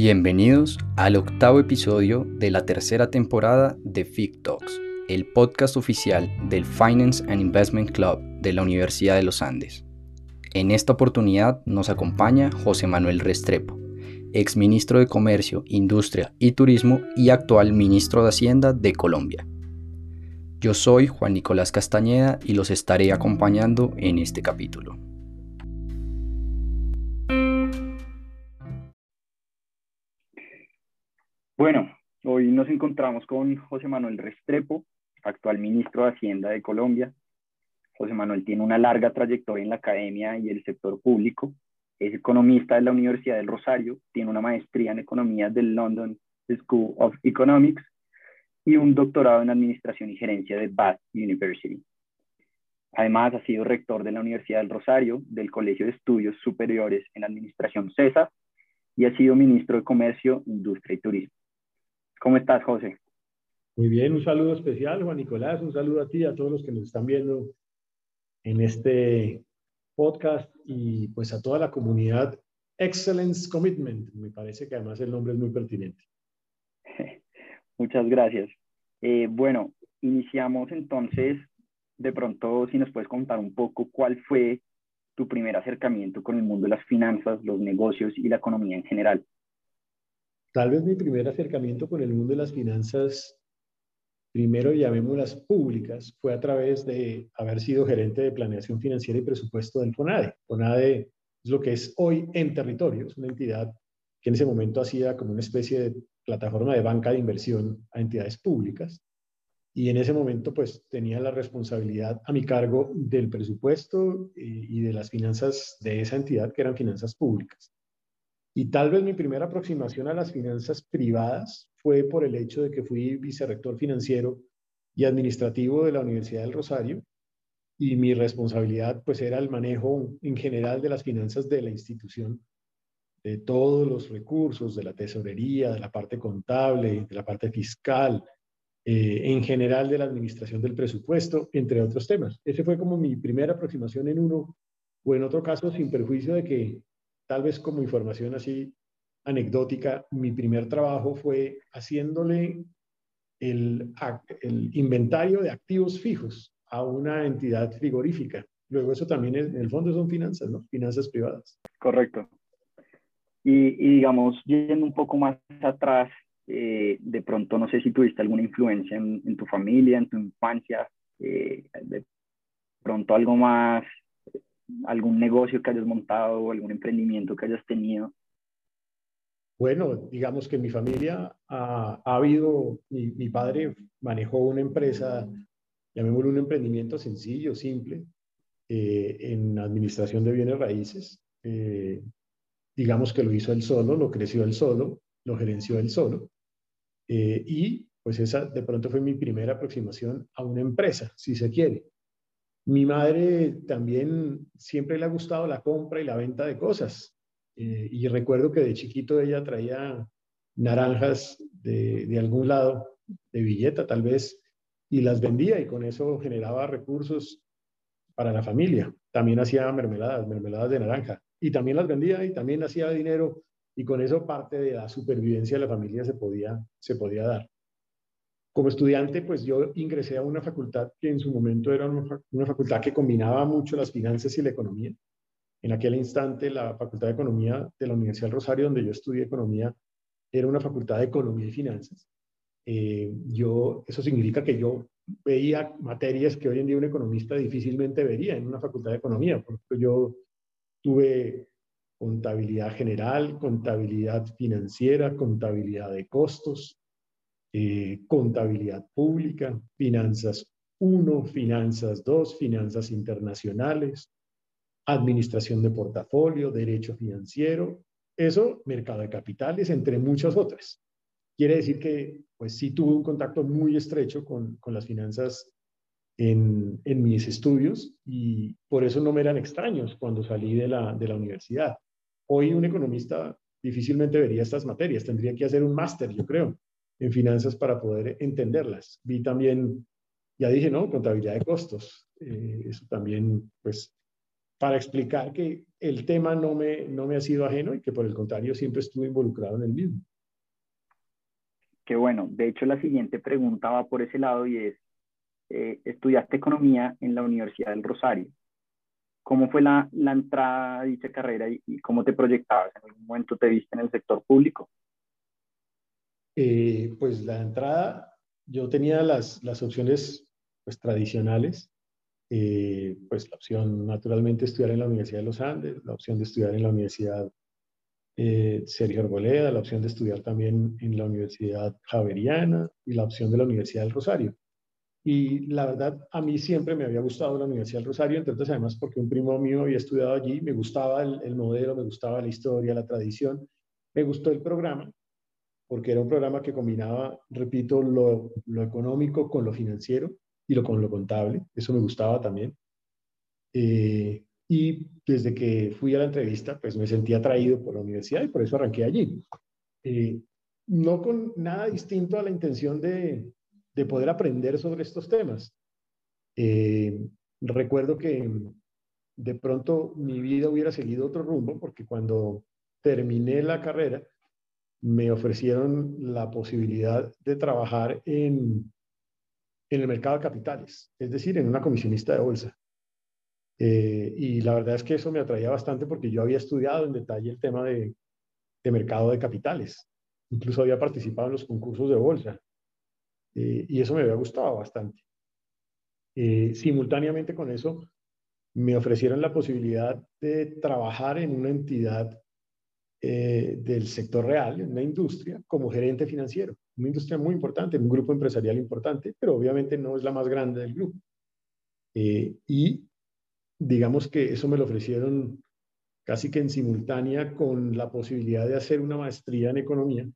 Bienvenidos al octavo episodio de la tercera temporada de FIC Talks, el podcast oficial del Finance and Investment Club de la Universidad de los Andes. En esta oportunidad nos acompaña José Manuel Restrepo, ex ministro de Comercio, Industria y Turismo y actual ministro de Hacienda de Colombia. Yo soy Juan Nicolás Castañeda y los estaré acompañando en este capítulo. Bueno, hoy nos encontramos con José Manuel Restrepo, actual ministro de Hacienda de Colombia. José Manuel tiene una larga trayectoria en la academia y el sector público. Es economista de la Universidad del Rosario, tiene una maestría en economía del London School of Economics y un doctorado en Administración y Gerencia de Bath University. Además, ha sido rector de la Universidad del Rosario, del Colegio de Estudios Superiores en Administración CESA y ha sido ministro de Comercio, Industria y Turismo. ¿Cómo estás, José? Muy bien, un saludo especial, Juan Nicolás, un saludo a ti, a todos los que nos están viendo en este podcast y pues a toda la comunidad Excellence Commitment. Me parece que además el nombre es muy pertinente. Muchas gracias. Eh, bueno, iniciamos entonces, de pronto, si nos puedes contar un poco cuál fue tu primer acercamiento con el mundo de las finanzas, los negocios y la economía en general. Tal vez mi primer acercamiento con el mundo de las finanzas, primero llamémoslas públicas, fue a través de haber sido gerente de planeación financiera y presupuesto del FONADE. FONADE es lo que es hoy en territorio, es una entidad que en ese momento hacía como una especie de plataforma de banca de inversión a entidades públicas. Y en ese momento, pues tenía la responsabilidad a mi cargo del presupuesto y, de las finanzas de esa entidad, que eran finanzas públicas. Y tal vez mi primera aproximación a las finanzas privadas fue por el hecho de que fui vicerrector financiero y administrativo de la Universidad del Rosario y mi responsabilidad pues era el manejo en general de las finanzas de la institución de todos los recursos, de la tesorería, de la parte contable, de la parte fiscal, eh, en general de la administración del presupuesto, entre otros temas. Ese fue como mi primera aproximación en uno, o en otro caso, sin perjuicio de que tal vez como información así anecdótica, mi primer trabajo fue haciéndole el, inventario de activos fijos a una entidad frigorífica. Luego eso también en el fondo son finanzas, ¿no? Finanzas privadas. Correcto. Y, digamos, yendo un poco más atrás, eh, de pronto no sé si tuviste alguna influencia en, tu familia, en tu infancia, eh, de pronto algo más, algún negocio que hayas montado algún emprendimiento que hayas tenido. Bueno, digamos que mi familia ha, ha habido, mi, padre manejó una empresa, llamémoslo un emprendimiento sencillo, simple, eh, en administración de bienes raíces digamos que lo hizo él solo, lo creció él solo, lo gerenció él solo. Eh, y pues esa de pronto fue mi primera aproximación a una empresa, si se quiere. Mi madre también siempre le ha gustado la compra y la venta de cosas. Eh, y recuerdo que de chiquito ella traía naranjas de, de algún lado, de billeta tal vez, y las vendía y con eso generaba recursos para la familia. También hacía mermeladas, mermeladas de naranja y también las vendía y también hacía dinero y con eso parte de la supervivencia de la familia se podía, se podía dar. Como estudiante, pues yo ingresé a una facultad que en su momento era una, facultad que combinaba mucho las finanzas y la economía. En aquel instante, la Facultad de Economía de la Universidad del Rosario, donde yo estudié economía, era una facultad de economía y finanzas. Eh, yo, eso significa que yo veía materias que hoy en día un economista difícilmente vería en una facultad de economía. Porque yo Tuve contabilidad general, contabilidad financiera, contabilidad de costos, eh, contabilidad pública, finanzas 1, finanzas 2, finanzas internacionales, administración de portafolio, derecho financiero, eso, mercado de capitales, entre muchas otras. Quiere decir que, pues sí tuve un contacto muy estrecho con, con las finanzas en, en, mis estudios y por eso no me eran extraños cuando salí de la, de la universidad. Hoy un economista difícilmente vería estas materias, tendría que hacer un máster, yo creo, en finanzas para poder entenderlas. Vi también, ya dije, ¿no? Contabilidad de costos. Eh, eso también, pues, para explicar que el tema no me, no me ha sido ajeno y que por el contrario siempre estuve involucrado en el mismo. Qué bueno. De hecho, la siguiente pregunta va por ese lado y es, eh, estudiaste economía en la Universidad del Rosario. ¿Cómo fue la, la entrada a dicha carrera y, cómo te proyectabas? ¿En algún momento te viste en el sector público? Eh, pues la entrada, yo tenía las, opciones pues, tradicionales eh, pues la opción naturalmente estudiar en la Universidad de los Andes, la opción de estudiar en la Universidad eh, Sergio Arboleda, la opción de estudiar también en la Universidad Javeriana y la opción de la Universidad del Rosario. Y la verdad, a mí siempre me había gustado la Universidad del Rosario, entre otras además porque un primo mío había estudiado allí, me gustaba el modelo, me gustaba la historia, la tradición, me gustó el programa, porque era un programa que combinaba, repito, lo, económico con lo financiero y lo con lo contable, eso me gustaba también. Eh, y desde que fui a la entrevista, pues me sentí atraído por la universidad y por eso arranqué allí. Eh, no con nada distinto a la intención de, de poder aprender sobre estos temas. Eh, recuerdo que de pronto mi vida hubiera seguido otro rumbo porque cuando terminé la carrera me ofrecieron la posibilidad de trabajar en en el mercado de capitales, es decir, en una comisionista de bolsa. Eh, y la verdad es que eso me atraía bastante porque yo había estudiado en detalle el tema de, de mercado de capitales. Incluso había participado en los concursos de bolsa. Eh, y eso me había gustado bastante. Eh, simultáneamente con eso, me ofrecieron la posibilidad de trabajar en una entidad del sector real, en una industria, como gerente financiero una industria muy importante, un grupo empresarial importante, pero obviamente no es la más grande del grupo. Eh, y digamos que eso me lo ofrecieron casi que en simultánea con la posibilidad de hacer una maestría en economía,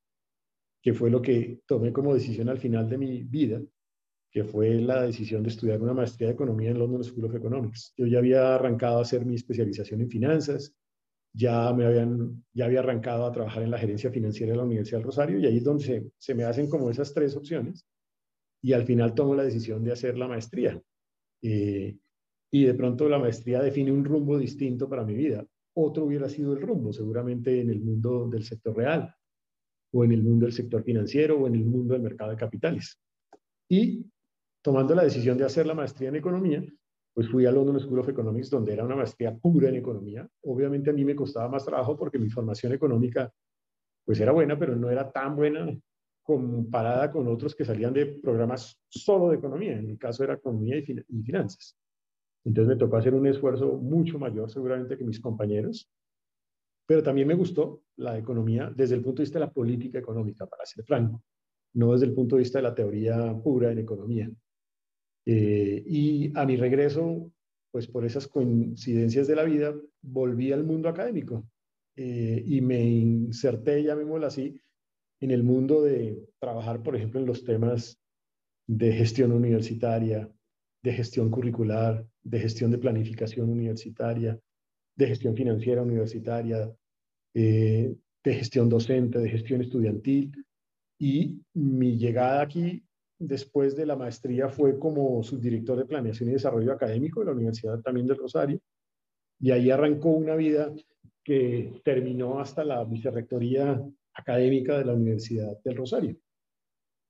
que fue lo que tomé como decisión al final de mi vida, que fue la decisión de estudiar una maestría de economía en London School of Economics. Yo ya había arrancado a hacer mi especialización en finanzas, ya me habían, ya había arrancado a trabajar en la gerencia financiera de la Universidad del Rosario y ahí es donde se, me hacen como esas tres opciones y al final tomo la decisión de hacer la maestría. Eh, y de pronto la maestría define un rumbo distinto para mi vida. Otro hubiera sido el rumbo, seguramente en el mundo del sector real, o en el mundo del sector financiero, o en el mundo del mercado de capitales. Y tomando la decisión de hacer la maestría en economía, pues fui a London School of Economics, donde era una maestría pura en economía. Obviamente a mí me costaba más trabajo porque mi formación económica pues era buena, pero no era tan buena comparada con otros que salían de programas solo de economía. En mi caso era economía y, finanzas. Entonces me tocó hacer un esfuerzo mucho mayor seguramente que mis compañeros. Pero también me gustó la economía desde el punto de vista de la política económica, para ser franco, no desde el punto de vista de la teoría pura en economía. Eh, y a mi regreso, pues por esas coincidencias de la vida, volví al mundo académico eh, y me inserté, llamémoslo así, en el mundo de trabajar, por ejemplo, en los temas de gestión universitaria, de gestión curricular, de gestión de planificación universitaria, de gestión financiera universitaria, eh, de gestión docente, de gestión estudiantil. Y mi llegada aquí después de la maestría fue como subdirector de Planeación y Desarrollo Académico de la Universidad también del Rosario. Y ahí arrancó una vida que terminó hasta la vicerrectoría académica de la Universidad del Rosario.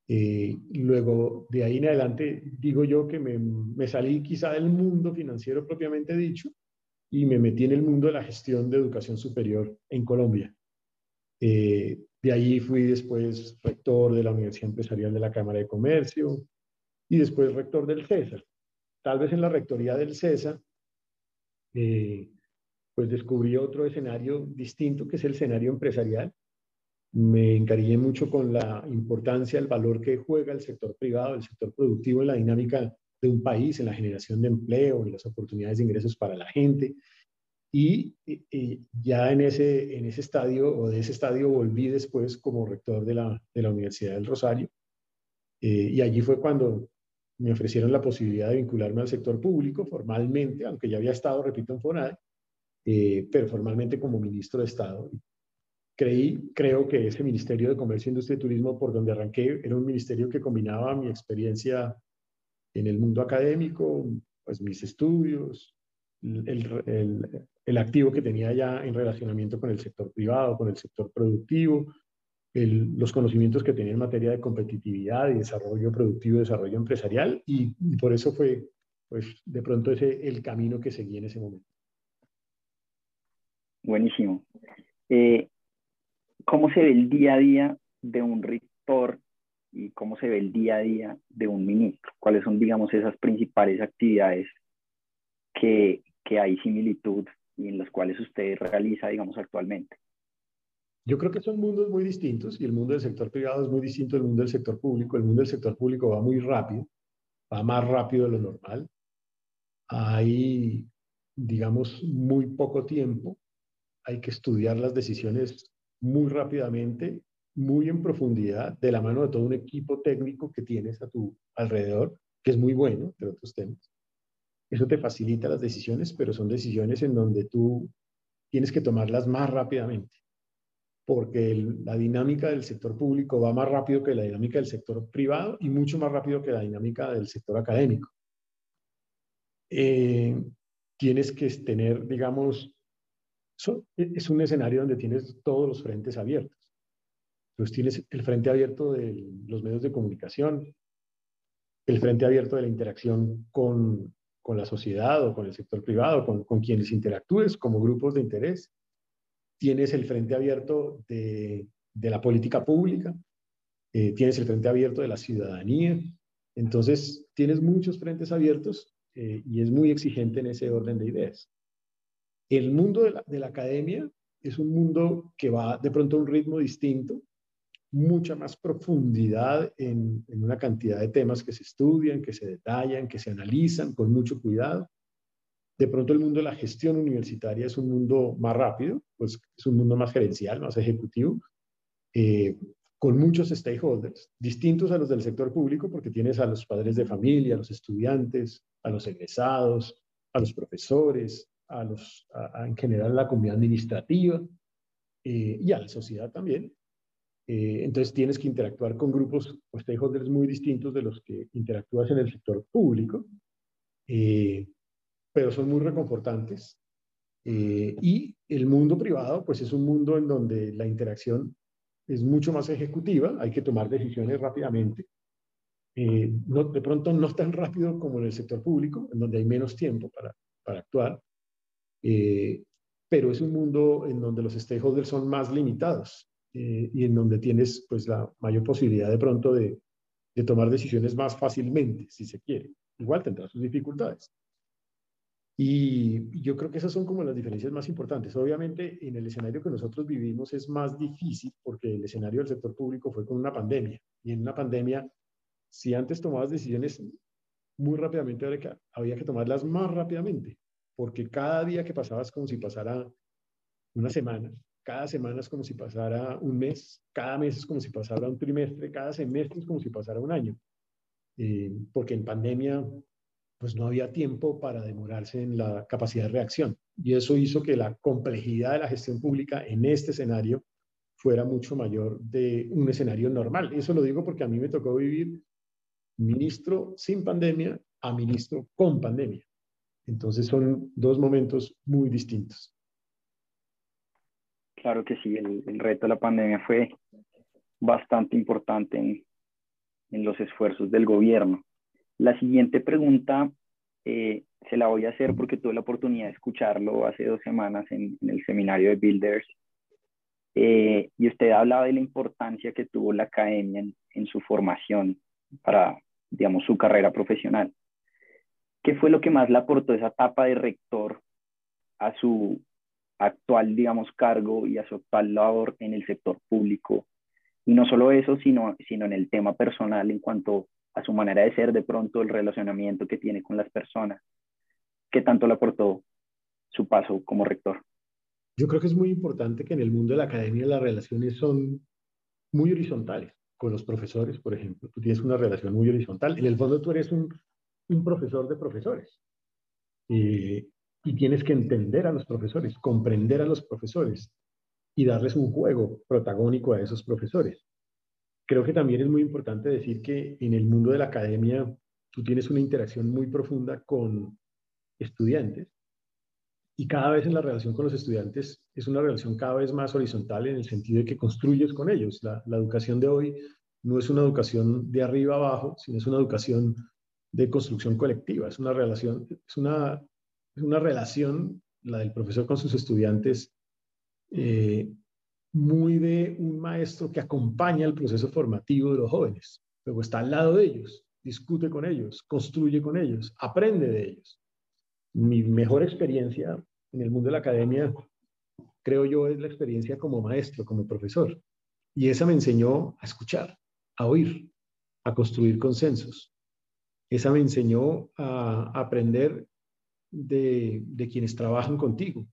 Eh, luego, de ahí en adelante, digo yo que me, salí quizá del mundo financiero propiamente dicho y me metí en el mundo de la gestión de educación superior en Colombia. Eh, de ahí fui después rector de la Universidad Empresarial de la Cámara de Comercio y después rector del CESA. Tal vez en la rectoría del CESA, eh, pues descubrí otro escenario distinto que es el escenario empresarial. Me encariñé mucho con la importancia, el valor que juega el sector privado, el sector productivo en la dinámica de un país, en la generación de empleo, en las oportunidades de ingresos para la gente, y, ya en ese, en ese estadio, o de ese estadio, volví después como rector de la, de la Universidad del Rosario. Eh, y allí fue cuando me ofrecieron la posibilidad de vincularme al sector público formalmente, aunque ya había estado, repito, en FONADE, eh, pero formalmente como ministro de Estado. Creí, creo que ese Ministerio de Comercio, Industria y Turismo, por donde arranqué, era un ministerio que combinaba mi experiencia en el mundo académico, pues mis estudios, el, el, activo que tenía ya en relacionamiento con el sector privado, con el sector productivo, los conocimientos que tenía en materia de competitividad y desarrollo productivo, desarrollo empresarial, y, por eso fue, pues, de pronto ese el camino que seguí en ese momento. Buenísimo. Eh, ¿Cómo se ve el día a día de un rector y cómo se ve el día a día de un ministro? ¿Cuáles son, digamos, esas principales actividades que, que hay similitud y en las cuales usted realiza, digamos, actualmente? Yo creo que son mundos muy distintos y el mundo del sector privado es muy distinto del mundo del sector público. El mundo del sector público va muy rápido, va más rápido de lo normal. Hay, digamos, muy poco tiempo. Hay que estudiar las decisiones muy rápidamente, muy en profundidad, de la mano de todo un equipo técnico que tienes a tu alrededor, que es muy bueno, entre otros temas. Eso te facilita las decisiones, pero son decisiones en donde tú tienes que tomarlas más rápidamente porque la dinámica del sector público va más rápido que la dinámica del sector privado y mucho más rápido que la dinámica del sector académico. Eh, tienes que tener, digamos, es un escenario donde tienes todos los frentes abiertos. Entonces tienes el frente abierto de los medios de comunicación, el frente abierto de la interacción con, con la sociedad o con el sector privado, con, con quienes interactúes como grupos de interés, tienes el frente abierto de, la política pública, eh, tienes el frente abierto de la ciudadanía, entonces tienes muchos frentes abiertos eh, y es muy exigente en ese orden de ideas. El mundo de la, academia es un mundo que va de pronto a un ritmo distinto, mucha más profundidad en, una cantidad de temas que se estudian, que se detallan, que se analizan con mucho cuidado. De pronto el mundo de la gestión universitaria es un mundo más rápido, pues es un mundo más gerencial, más ejecutivo, eh, con muchos stakeholders, distintos a los del sector público, porque tienes a los padres de familia, a los estudiantes, a los egresados, a los profesores, a los, en general a la comunidad administrativa eh, y a la sociedad también. Eh, entonces tienes que interactuar con grupos o stakeholders muy distintos de los que interactúas en el sector público pero son muy reconfortantes. Eh, y el mundo privado, pues es un mundo en donde la interacción es mucho más ejecutiva, hay que tomar decisiones rápidamente. Eh, de pronto no tan rápido como en el sector público, en donde hay menos tiempo para, para actuar, eh, pero es un mundo en donde los stakeholders son más limitados y en donde tienes pues la mayor posibilidad de pronto de, de tomar decisiones más fácilmente, si se quiere. Igual tendrá sus dificultades. Y yo creo que esas son como las diferencias más importantes. Obviamente, en el escenario que nosotros vivimos es más difícil porque el escenario del sector público fue con una pandemia. Y en una pandemia, si antes tomabas decisiones muy rápidamente, había que, había que tomarlas más rápidamente, porque cada día que pasaba es como si pasara una semana, cada semana es como si pasara un mes, cada mes es como si pasara un trimestre, cada semestre es como si pasara un año. Eh, porque en pandemia pues no había tiempo para demorarse en la capacidad de reacción. Y eso hizo que la complejidad de la gestión pública en este escenario fuera mucho mayor de un escenario normal. Eso lo digo porque a mí me tocó vivir ministro sin pandemia a ministro con pandemia. Entonces son dos momentos muy distintos. Claro que sí, el, reto de la pandemia fue bastante importante en, en los esfuerzos del gobierno. La siguiente pregunta eh, se la voy a hacer porque tuve la oportunidad de escucharlo hace dos semanas en, el seminario de Builders. Eh, y usted hablaba de la importancia que tuvo la academia en, su formación para, digamos, su carrera profesional. ¿Qué fue lo que más le aportó esa etapa de rector a su actual, digamos, cargo y a su actual labor en el sector público? Y no solo eso, sino, sino en el tema personal en cuanto a su manera de ser, de pronto el relacionamiento que tiene con las personas. ¿Qué tanto le aportó su paso como rector? Yo creo que es muy importante que en el mundo de la academia las relaciones son muy horizontales. Con los profesores, por ejemplo, tú tienes una relación muy horizontal. En el fondo tú eres un, un profesor de profesores. y tienes que entender a los profesores, comprender a los profesores y darles un juego protagónico a esos profesores. Creo que también es muy importante decir que en el mundo de la academia tú tienes una interacción muy profunda con estudiantes y cada vez en la relación con los estudiantes es una relación cada vez más horizontal en el sentido de que construyes con ellos. La, la educación de hoy no es una educación de arriba abajo, sino es una educación de construcción colectiva. Es una relación, es una, es una relación, la del profesor con sus estudiantes, eh, muy de un maestro que acompaña el proceso formativo de los jóvenes. Luego está al lado de ellos, discute con ellos, construye con ellos, aprende de ellos. Mi mejor experiencia en el mundo de la academia, creo yo, es la experiencia como maestro, como profesor. Y esa me enseñó a escuchar, a oír, a construir consensos. Esa me enseñó a aprender de, de quienes trabajan contigo,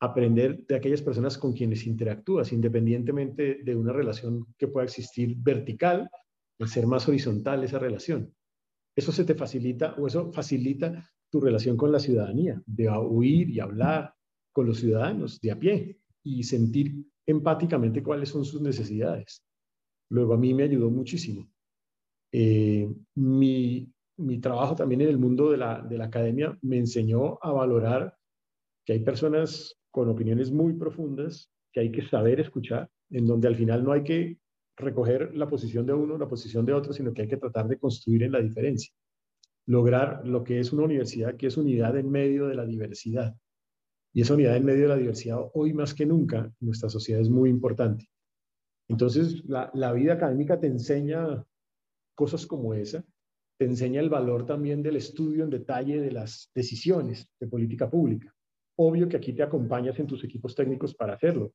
aprender de aquellas personas con quienes interactúas, independientemente de una relación que pueda existir vertical, ser más horizontal esa relación. Eso se te facilita o eso facilita tu relación con la ciudadanía, de oír y hablar con los ciudadanos de a pie y sentir empáticamente cuáles son sus necesidades. Luego a mí me ayudó muchísimo. Eh, mi, mi, trabajo también en el mundo de la, de la academia me enseñó a valorar que hay personas con opiniones muy profundas que hay que saber escuchar, en donde al final no hay que recoger la posición de uno, la posición de otro, sino que hay que tratar de construir en la diferencia. Lograr lo que es una universidad, que es unidad en medio de la diversidad. Y esa unidad en medio de la diversidad, hoy más que nunca, en nuestra sociedad es muy importante. Entonces, la, la vida académica te enseña cosas como esa, te enseña el valor también del estudio en detalle de las decisiones de política pública. Obvio que aquí te acompañas en tus equipos técnicos para hacerlo,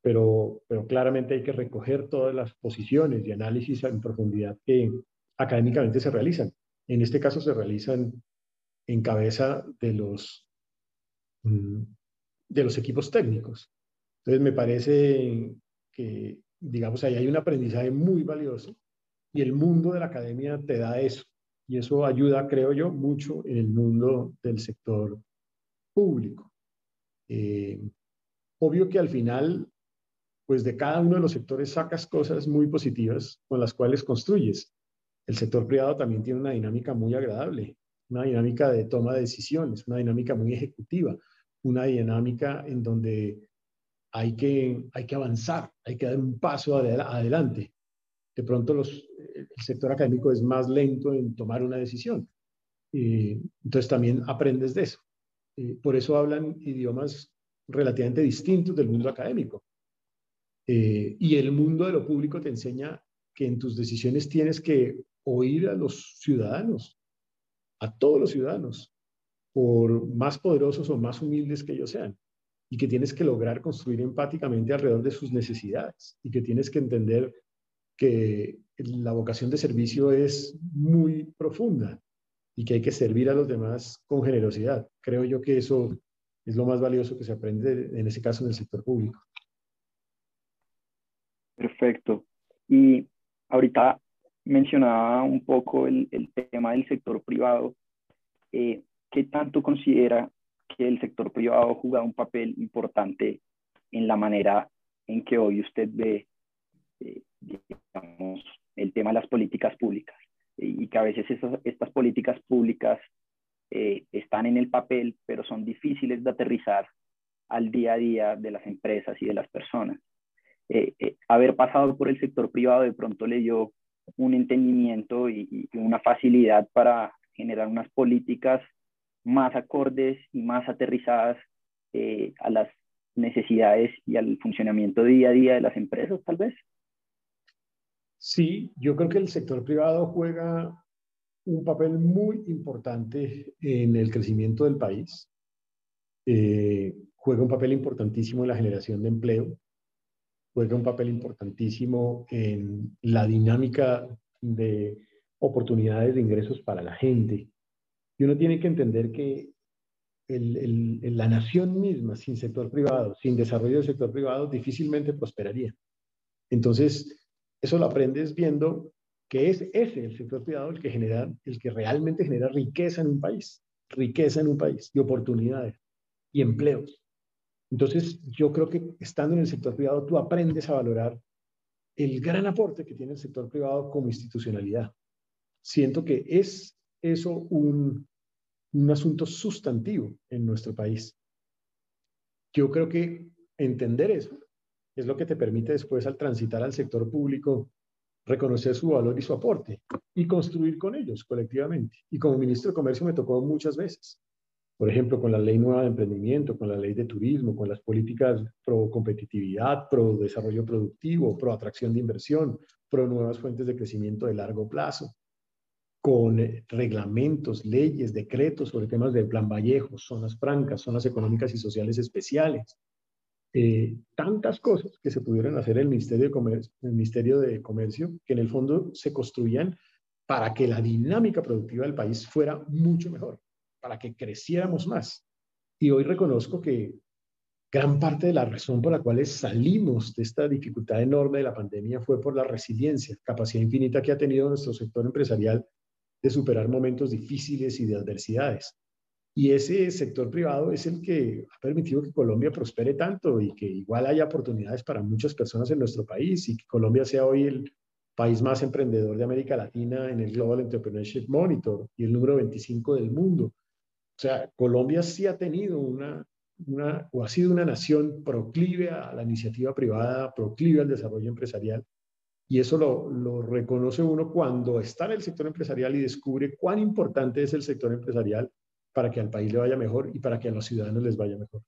pero, pero claramente hay que recoger todas las posiciones y análisis en profundidad que académicamente se realizan. En este caso se realizan en cabeza de los, mm, de los equipos técnicos. Entonces me parece que, digamos, ahí hay un aprendizaje muy valioso y el mundo de la academia te da eso. Y eso ayuda, creo yo, mucho en el mundo del sector público. Eh, obvio que al final, pues de cada uno de los sectores sacas cosas muy positivas con las cuales construyes. El sector privado también tiene una dinámica muy agradable, una dinámica de toma de decisiones, una dinámica muy ejecutiva, una dinámica en donde hay que, hay que avanzar, hay que dar un paso adelante. De pronto el sector académico es más lento en tomar una decisión. Eh, entonces también aprendes de eso. Eh, por eso hablan idiomas relativamente distintos del mundo académico. Eh, y el mundo de lo público te enseña que en tus decisiones tienes que oír a los ciudadanos, a todos los ciudadanos, por más poderosos o más humildes que ellos sean, y que tienes que lograr construir empáticamente alrededor de sus necesidades, y que tienes que entender que la vocación de servicio es muy profunda y que hay que servir a los demás con generosidad. Creo yo que eso es lo más valioso que se aprende en ese caso en el sector público. Perfecto. Y ahorita mencionaba un poco el, tema del sector privado. Eh, ¿Qué tanto considera que el sector privado juega un papel importante en la manera en que hoy usted ve, eh, digamos, el tema de las políticas públicas? y que a veces estas políticas públicas eh, están en el papel, pero son difíciles de aterrizar al día a día de las empresas y de las personas. Eh, eh, haber pasado por el sector privado de pronto le dio un entendimiento y, una facilidad para generar unas políticas más acordes y más aterrizadas a las necesidades y al funcionamiento día a día de las empresas, tal vez. Sí, yo creo que el sector privado juega un papel muy importante en el crecimiento del país. Eh, juega un papel importantísimo en la generación de empleo, juega un papel importantísimo en la dinámica de oportunidades de ingresos para la gente. Y uno tiene que entender que la nación misma, sin sector privado, sin desarrollo del sector privado, difícilmente prosperaría. Entonces, eso lo aprendes viendo que es ese el sector privado el que genera, el que realmente genera riqueza en un país, riqueza en un país y oportunidades y empleos. Entonces, yo creo que estando en el sector privado, tú aprendes a valorar el gran aporte que tiene el sector privado como institucionalidad. Siento que es eso un, un asunto sustantivo en nuestro país. yo creo que entender eso es lo que te permite después al transitar al sector público reconocer su valor y su aporte y construir con ellos colectivamente. Y como ministro de Comercio me tocó muchas veces. Por ejemplo, con la ley nueva de emprendimiento, con la ley de turismo, con las políticas pro competitividad, pro desarrollo productivo, pro atracción de inversión, pro nuevas fuentes de crecimiento de largo plazo, con eh, reglamentos, leyes, decretos sobre temas de plan Vallejo, zonas francas, zonas económicas y sociales especiales, eh, tantas cosas que se pudieron hacer en el Ministerio de, el Ministerio de Comercio, que en el fondo se construían para que la dinámica productiva del país fuera mucho mejor, para que creciéramos más. Y hoy reconozco que gran parte de la razón por la cual salimos de esta dificultad enorme de la pandemia fue por la resiliencia, capacidad infinita que ha tenido nuestro sector empresarial de superar momentos difíciles y de adversidades. Y ese sector privado es el que ha permitido que Colombia prospere tanto y que igual haya oportunidades para muchas personas en nuestro país y que Colombia sea hoy el país más emprendedor de América Latina en el Global Entrepreneurship Monitor y el número 25 del mundo. O sea, Colombia sí ha tenido una, una o ha sido una nación proclive a la iniciativa privada, proclive al desarrollo empresarial. Y eso lo, lo reconoce uno cuando está en el sector empresarial y descubre cuán importante es el sector empresarial para que al país le vaya mejor y para que a los ciudadanos les vaya mejor.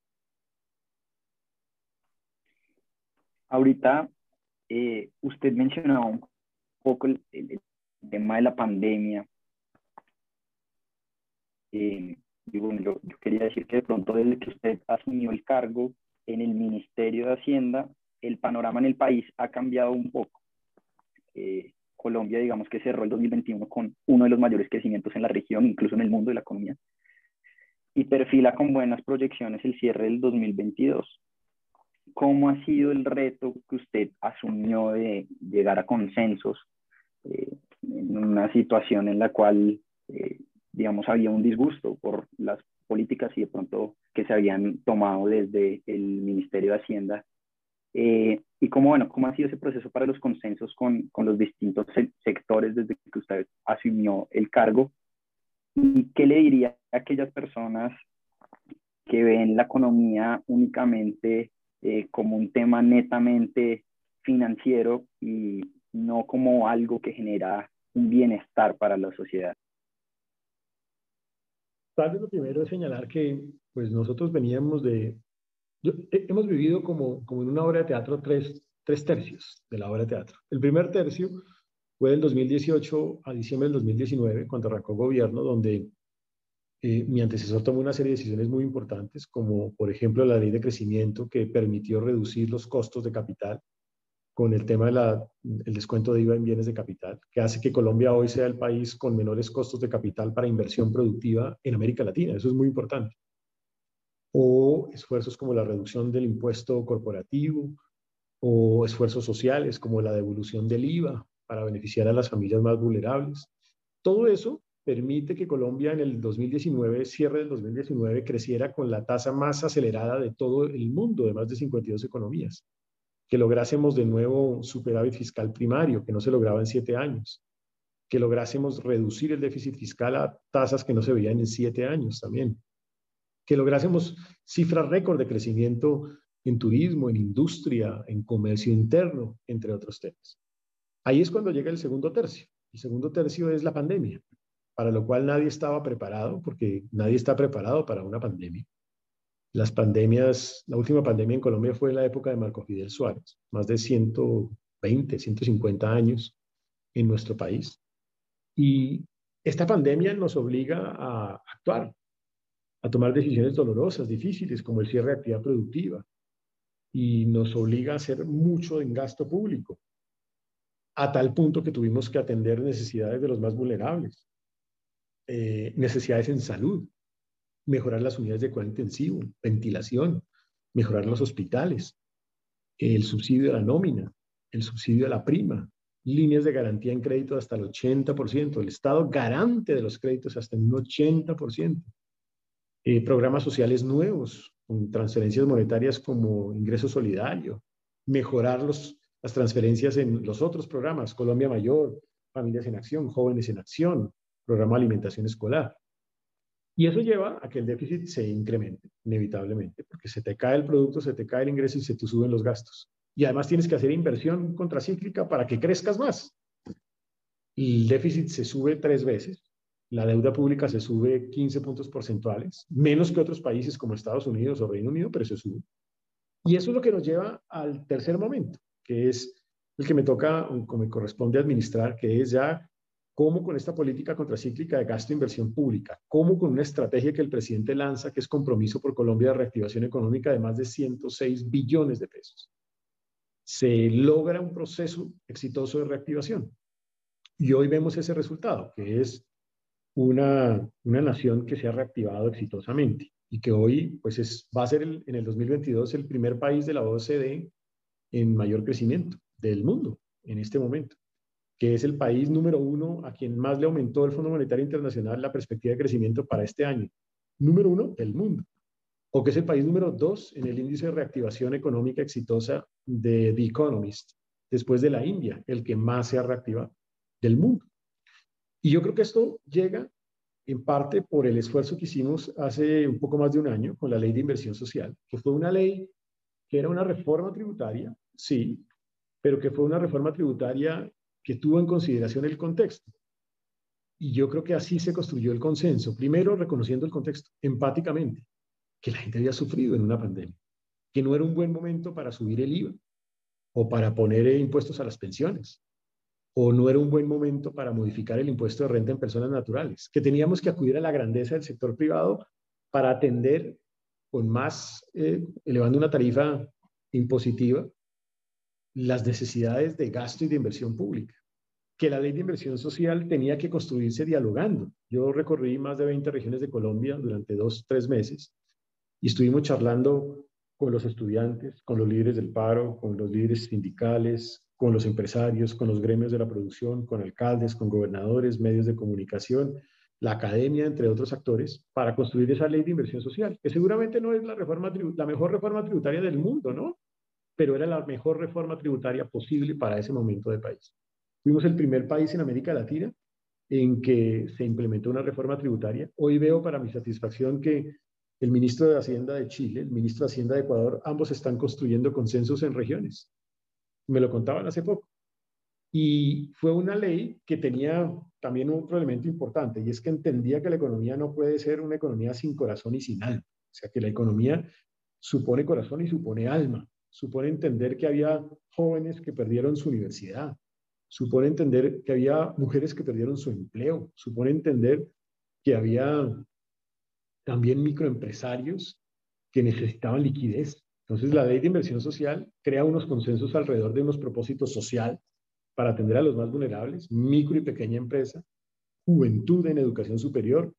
Ahorita eh, usted mencionaba un poco el, tema de la pandemia. Eh, yo, quería decir que de pronto desde que usted asumió el cargo en el Ministerio de Hacienda, el panorama en el país ha cambiado un poco. Eh, Colombia, digamos que cerró el 2021 con uno de los mayores crecimientos en la región, incluso en el mundo de la economía y perfila con buenas proyecciones el cierre del 2022. ¿Cómo ha sido el reto que usted asumió de llegar a consensos eh, en una situación en la cual, eh, digamos, había un disgusto por las políticas y de pronto que se habían tomado desde el Ministerio de Hacienda? Eh, y cómo, bueno, cómo ha sido ese proceso para los consensos con, con los distintos sectores desde que usted asumió el cargo ¿Y qué le diría a aquellas personas que ven la economía únicamente eh, como un tema netamente financiero y no como algo que genera un bienestar para la sociedad? Tal vez lo primero es señalar que pues nosotros veníamos de, hemos vivido como, como en una obra de teatro tres, tres tercios de la obra de teatro. El primer tercio fue del 2018 a diciembre del 2019, cuando arrancó gobierno, donde eh, mi antecesor tomó una serie de decisiones muy importantes, como por ejemplo la ley de crecimiento que permitió reducir los costos de capital con el tema del descuento de IVA en bienes de capital, que hace que Colombia hoy sea el país con menores costos de capital para inversión productiva en América Latina. Eso es muy importante. O esfuerzos como la reducción del impuesto corporativo, o esfuerzos sociales como la devolución del IVA para beneficiar a las familias más vulnerables. Todo eso permite que Colombia en el 2019, cierre del 2019, creciera con la tasa más acelerada de todo el mundo, de más de 52 economías. Que lográsemos de nuevo superávit fiscal primario, que no se lograba en siete años. Que lográsemos reducir el déficit fiscal a tasas que no se veían en siete años también. Que lográsemos cifras récord de crecimiento en turismo, en industria, en comercio interno, entre otros temas. Ahí es cuando llega el segundo tercio. El segundo tercio es la pandemia, para lo cual nadie estaba preparado, porque nadie está preparado para una pandemia. Las pandemias, la última pandemia en Colombia fue en la época de Marco Fidel Suárez, más de 120, 150 años en nuestro país. Y esta pandemia nos obliga a actuar, a tomar decisiones dolorosas, difíciles, como el cierre de actividad productiva, y nos obliga a hacer mucho en gasto público, a tal punto que tuvimos que atender necesidades de los más vulnerables, eh, necesidades en salud, mejorar las unidades de cuidado intensivo, ventilación, mejorar los hospitales, el subsidio a la nómina, el subsidio a la prima, líneas de garantía en crédito hasta el 80%, el Estado garante de los créditos hasta un 80%, eh, programas sociales nuevos, con transferencias monetarias como ingreso solidario, mejorar los las transferencias en los otros programas, Colombia Mayor, Familias en Acción, Jóvenes en Acción, Programa de Alimentación Escolar. Y eso lleva a que el déficit se incremente, inevitablemente, porque se te cae el producto, se te cae el ingreso y se te suben los gastos. Y además tienes que hacer inversión contracíclica para que crezcas más. El déficit se sube tres veces, la deuda pública se sube 15 puntos porcentuales, menos que otros países como Estados Unidos o Reino Unido, pero se sube. Y eso es lo que nos lleva al tercer momento, que es el que me toca, como me corresponde administrar, que es ya cómo con esta política contracíclica de gasto e inversión pública, cómo con una estrategia que el presidente lanza, que es compromiso por Colombia de reactivación económica de más de 106 billones de pesos, se logra un proceso exitoso de reactivación. Y hoy vemos ese resultado, que es una, una nación que se ha reactivado exitosamente y que hoy pues es, va a ser en el 2022 el primer país de la OCDE en mayor crecimiento del mundo en este momento que es el país número uno a quien más le aumentó el Fondo Monetario Internacional la perspectiva de crecimiento para este año. Número uno del mundo. O que es el país número dos en el índice de reactivación económica exitosa de The Economist, después de la India, el que más se ha reactivado del mundo. Y yo creo que esto llega en parte por el esfuerzo que hicimos hace un poco más de un año con la ley de inversión social, que fue una ley que era una reforma tributaria, sí, pero que fue una reforma tributaria que tuvo en consideración el contexto. Y yo creo que así se construyó el consenso. Primero, reconociendo el contexto empáticamente, que la gente había sufrido en una pandemia, que no era un buen momento para subir el IVA o para poner impuestos a las pensiones, o no era un buen momento para modificar el impuesto de renta en personas naturales, que teníamos que acudir a la grandeza del sector privado para atender con más, eh, elevando una tarifa impositiva, las necesidades de gasto y de inversión pública, que la ley de inversión social tenía que construirse dialogando. Yo recorrí más de 20 regiones de Colombia durante dos, tres meses y estuvimos charlando con los estudiantes, con los líderes del paro, con los líderes sindicales, con los empresarios, con los gremios de la producción, con alcaldes, con gobernadores, medios de comunicación, la academia, entre otros actores, para construir esa ley de inversión social, que seguramente no es la, reforma, la mejor reforma tributaria del mundo, ¿no? pero era la mejor reforma tributaria posible para ese momento de país. Fuimos el primer país en América Latina en que se implementó una reforma tributaria. Hoy veo para mi satisfacción que el ministro de Hacienda de Chile, el ministro de Hacienda de Ecuador, ambos están construyendo consensos en regiones. Me lo contaban hace poco. Y fue una ley que tenía también otro elemento importante, y es que entendía que la economía no puede ser una economía sin corazón y sin alma. O sea, que la economía supone corazón y supone alma supone entender que había jóvenes que perdieron su universidad, supone entender que había mujeres que perdieron su empleo, supone entender que había también microempresarios que necesitaban liquidez. Entonces, la ley de inversión social crea unos consensos alrededor de unos propósitos sociales para atender a los más vulnerables, micro y pequeña empresa, juventud en educación superior,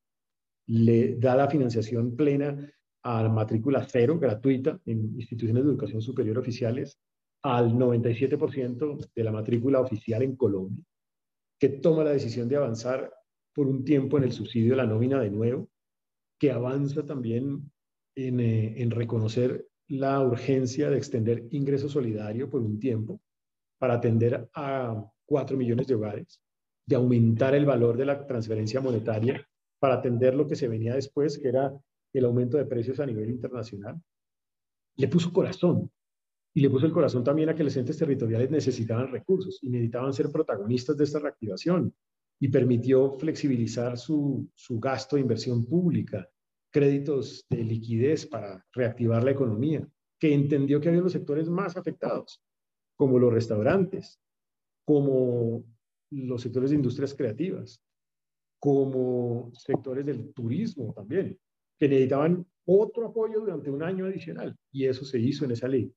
le da la financiación plena a matrícula cero gratuita en instituciones de educación superior oficiales al 97% de la matrícula oficial en Colombia, que toma la decisión de avanzar por un tiempo en el subsidio de la nómina de nuevo, que avanza también en, eh, en reconocer la urgencia de extender ingreso solidario por un tiempo para atender a 4 millones de hogares, de aumentar el valor de la transferencia monetaria para atender lo que se venía después, que era el aumento de precios a nivel internacional, le puso corazón. Y le puso el corazón también a que los entes territoriales necesitaban recursos y necesitaban ser protagonistas de esta reactivación. Y permitió flexibilizar su, su gasto de inversión pública, créditos de liquidez para reactivar la economía, que entendió que había los sectores más afectados, como los restaurantes, como los sectores de industrias creativas, como sectores del turismo también, que necesitaban otro apoyo durante un año adicional y eso se hizo en esa ley.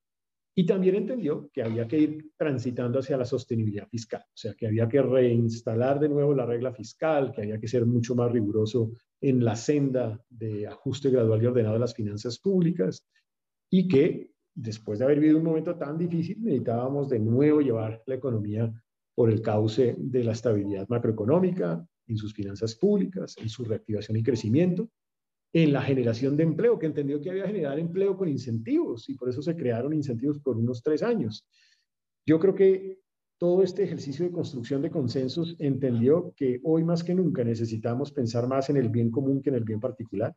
Y también entendió que había que ir transitando hacia la sostenibilidad fiscal, o sea, que había que reinstalar de nuevo la regla fiscal, que había que ser mucho más riguroso en la senda de ajuste gradual y ordenado de las finanzas públicas y que después de haber vivido un momento tan difícil necesitábamos de nuevo llevar la economía por el cauce de la estabilidad macroeconómica, en sus finanzas públicas, en su reactivación y crecimiento, en la generación de empleo, que entendió que había que generar empleo con incentivos y por eso se crearon incentivos por unos tres años. Yo creo que todo este ejercicio de construcción de consensos entendió que hoy más que nunca necesitamos pensar más en el bien común que en el bien particular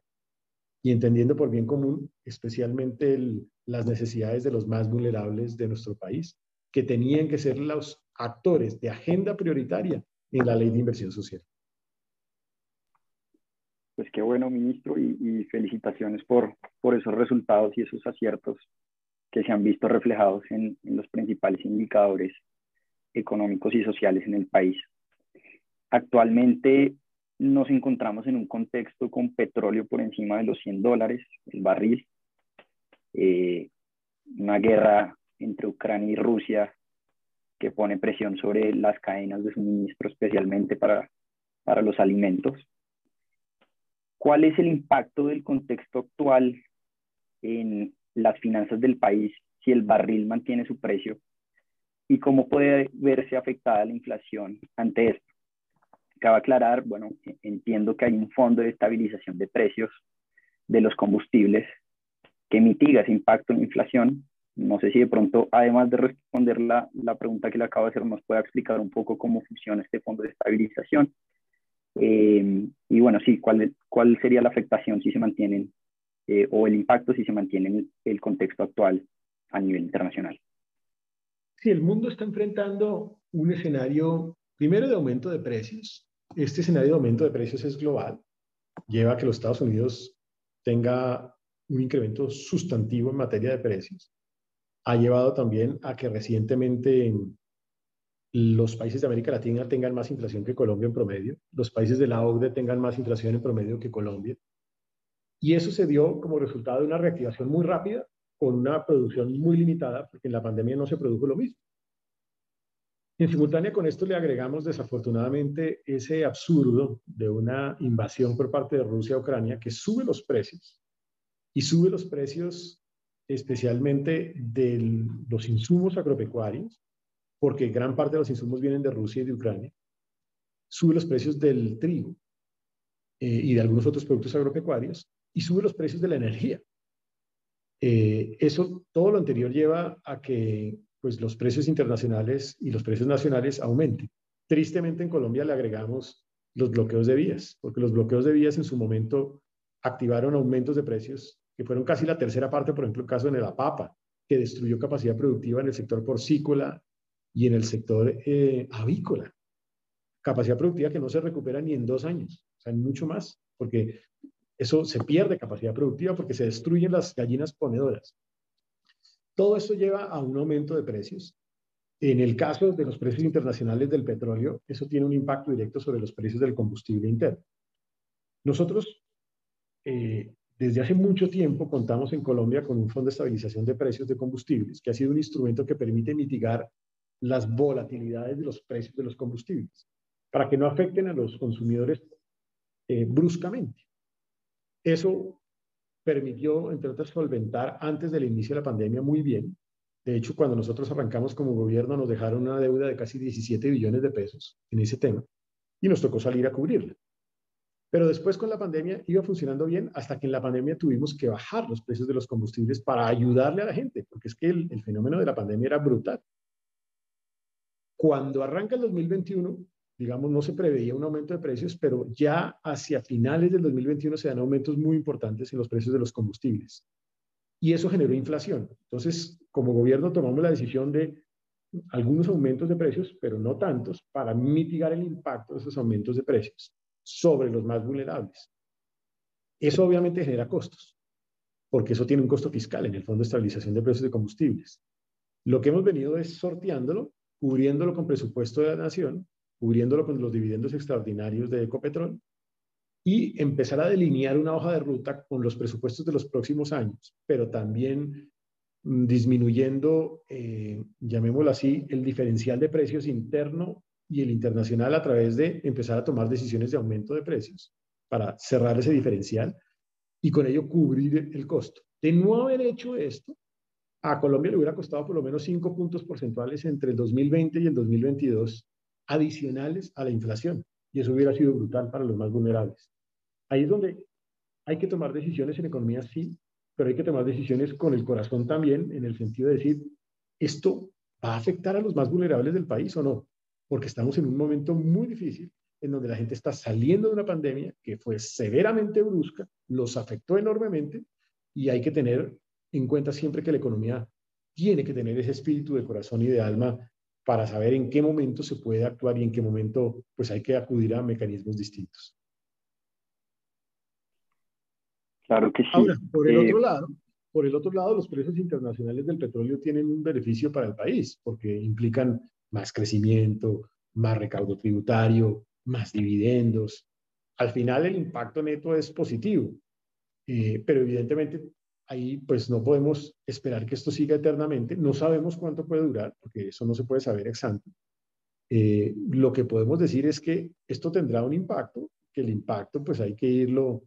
y entendiendo por bien común especialmente las necesidades de los más vulnerables de nuestro país, que tenían que ser los actores de agenda prioritaria en la ley de inversión social. Pues qué bueno, ministro, y, felicitaciones por, por esos resultados y esos aciertos que se han visto reflejados en, en los principales indicadores económicos y sociales en el país. Actualmente nos encontramos en un contexto con petróleo por encima de los 100 dólares el barril, eh, una guerra entre Ucrania y Rusia que pone presión sobre las cadenas de suministro, especialmente para, para los alimentos. ¿Cuál es el impacto del contexto actual en las finanzas del país si el barril mantiene su precio y cómo puede verse afectada la inflación ante esto. Cabe aclarar, bueno, entiendo que hay un fondo de estabilización de precios de los combustibles que mitiga ese impacto en la inflación. No sé si de pronto, además de responder la, la pregunta que le acabo de hacer, nos pueda explicar un poco cómo funciona este fondo de estabilización. Eh, y bueno, sí, cuál, cuál sería la afectación si se mantienen, eh, o el impacto si se mantiene en el contexto actual a nivel internacional. Sí, el mundo está enfrentando un escenario, primero, de aumento de precios. Este escenario de aumento de precios es global. Lleva a que los Estados Unidos tenga un incremento sustantivo en materia de precios. Ha llevado también a que recientemente los países de América Latina tengan más inflación que Colombia en promedio, los países de la OCDE tengan más inflación en promedio que Colombia. Y eso se dio como resultado de una reactivación muy rápida con una producción muy limitada, porque en la pandemia no se produjo lo mismo. En simultánea con esto le agregamos desafortunadamente ese absurdo de una invasión por parte de Rusia a Ucrania que sube los precios y sube los precios especialmente de los insumos agropecuarios, porque gran parte de los insumos vienen de Rusia y de Ucrania, sube los precios del trigo eh, y de algunos otros productos agropecuarios y sube los precios de la energía. Eh, eso, todo lo anterior lleva a que pues, los precios internacionales y los precios nacionales aumenten. Tristemente en Colombia le agregamos los bloqueos de vías, porque los bloqueos de vías en su momento activaron aumentos de precios que fueron casi la tercera parte, por ejemplo, el caso de la papa, que destruyó capacidad productiva en el sector porcícola y en el sector eh, avícola. Capacidad productiva que no se recupera ni en dos años, o sea, mucho más, porque eso se pierde capacidad productiva porque se destruyen las gallinas ponedoras. Todo esto lleva a un aumento de precios. En el caso de los precios internacionales del petróleo, eso tiene un impacto directo sobre los precios del combustible interno. Nosotros, eh, desde hace mucho tiempo, contamos en Colombia con un fondo de estabilización de precios de combustibles, que ha sido un instrumento que permite mitigar las volatilidades de los precios de los combustibles, para que no afecten a los consumidores eh, bruscamente. Eso permitió, entre otras, solventar antes del inicio de la pandemia muy bien. De hecho, cuando nosotros arrancamos como gobierno, nos dejaron una deuda de casi 17 billones de pesos en ese tema y nos tocó salir a cubrirla. Pero después con la pandemia iba funcionando bien hasta que en la pandemia tuvimos que bajar los precios de los combustibles para ayudarle a la gente, porque es que el, el fenómeno de la pandemia era brutal. Cuando arranca el 2021, digamos, no se preveía un aumento de precios, pero ya hacia finales del 2021 se dan aumentos muy importantes en los precios de los combustibles. Y eso generó inflación. Entonces, como gobierno tomamos la decisión de algunos aumentos de precios, pero no tantos, para mitigar el impacto de esos aumentos de precios sobre los más vulnerables. Eso obviamente genera costos, porque eso tiene un costo fiscal en el Fondo de Estabilización de Precios de Combustibles. Lo que hemos venido es sorteándolo, cubriéndolo con presupuesto de la nación cubriéndolo con los dividendos extraordinarios de Ecopetrol y empezar a delinear una hoja de ruta con los presupuestos de los próximos años, pero también mm, disminuyendo, eh, llamémoslo así, el diferencial de precios interno y el internacional a través de empezar a tomar decisiones de aumento de precios para cerrar ese diferencial y con ello cubrir el costo. De no haber hecho esto, a Colombia le hubiera costado por lo menos 5 puntos porcentuales entre el 2020 y el 2022 adicionales a la inflación. Y eso hubiera sido brutal para los más vulnerables. Ahí es donde hay que tomar decisiones en economía, sí, pero hay que tomar decisiones con el corazón también, en el sentido de decir, esto ¿va a afectar a los más vulnerables del país o no? Porque estamos en un momento muy difícil en donde la gente está saliendo de una pandemia que fue severamente brusca, los afectó enormemente y hay que tener en cuenta siempre que la economía tiene que tener ese espíritu de corazón y de alma para saber en qué momento se puede actuar y en qué momento pues hay que acudir a mecanismos distintos. Claro que sí. Ahora, por el eh, otro lado, por el otro lado, los precios internacionales del petróleo tienen un beneficio para el país porque implican más crecimiento, más recaudo tributario, más dividendos. Al final el impacto neto es positivo, eh, pero evidentemente ahí pues no podemos esperar que esto siga eternamente. No sabemos cuánto puede durar, porque eso no se puede saber exacto. Eh, lo que podemos decir es que esto tendrá un impacto, que el impacto pues hay que irlo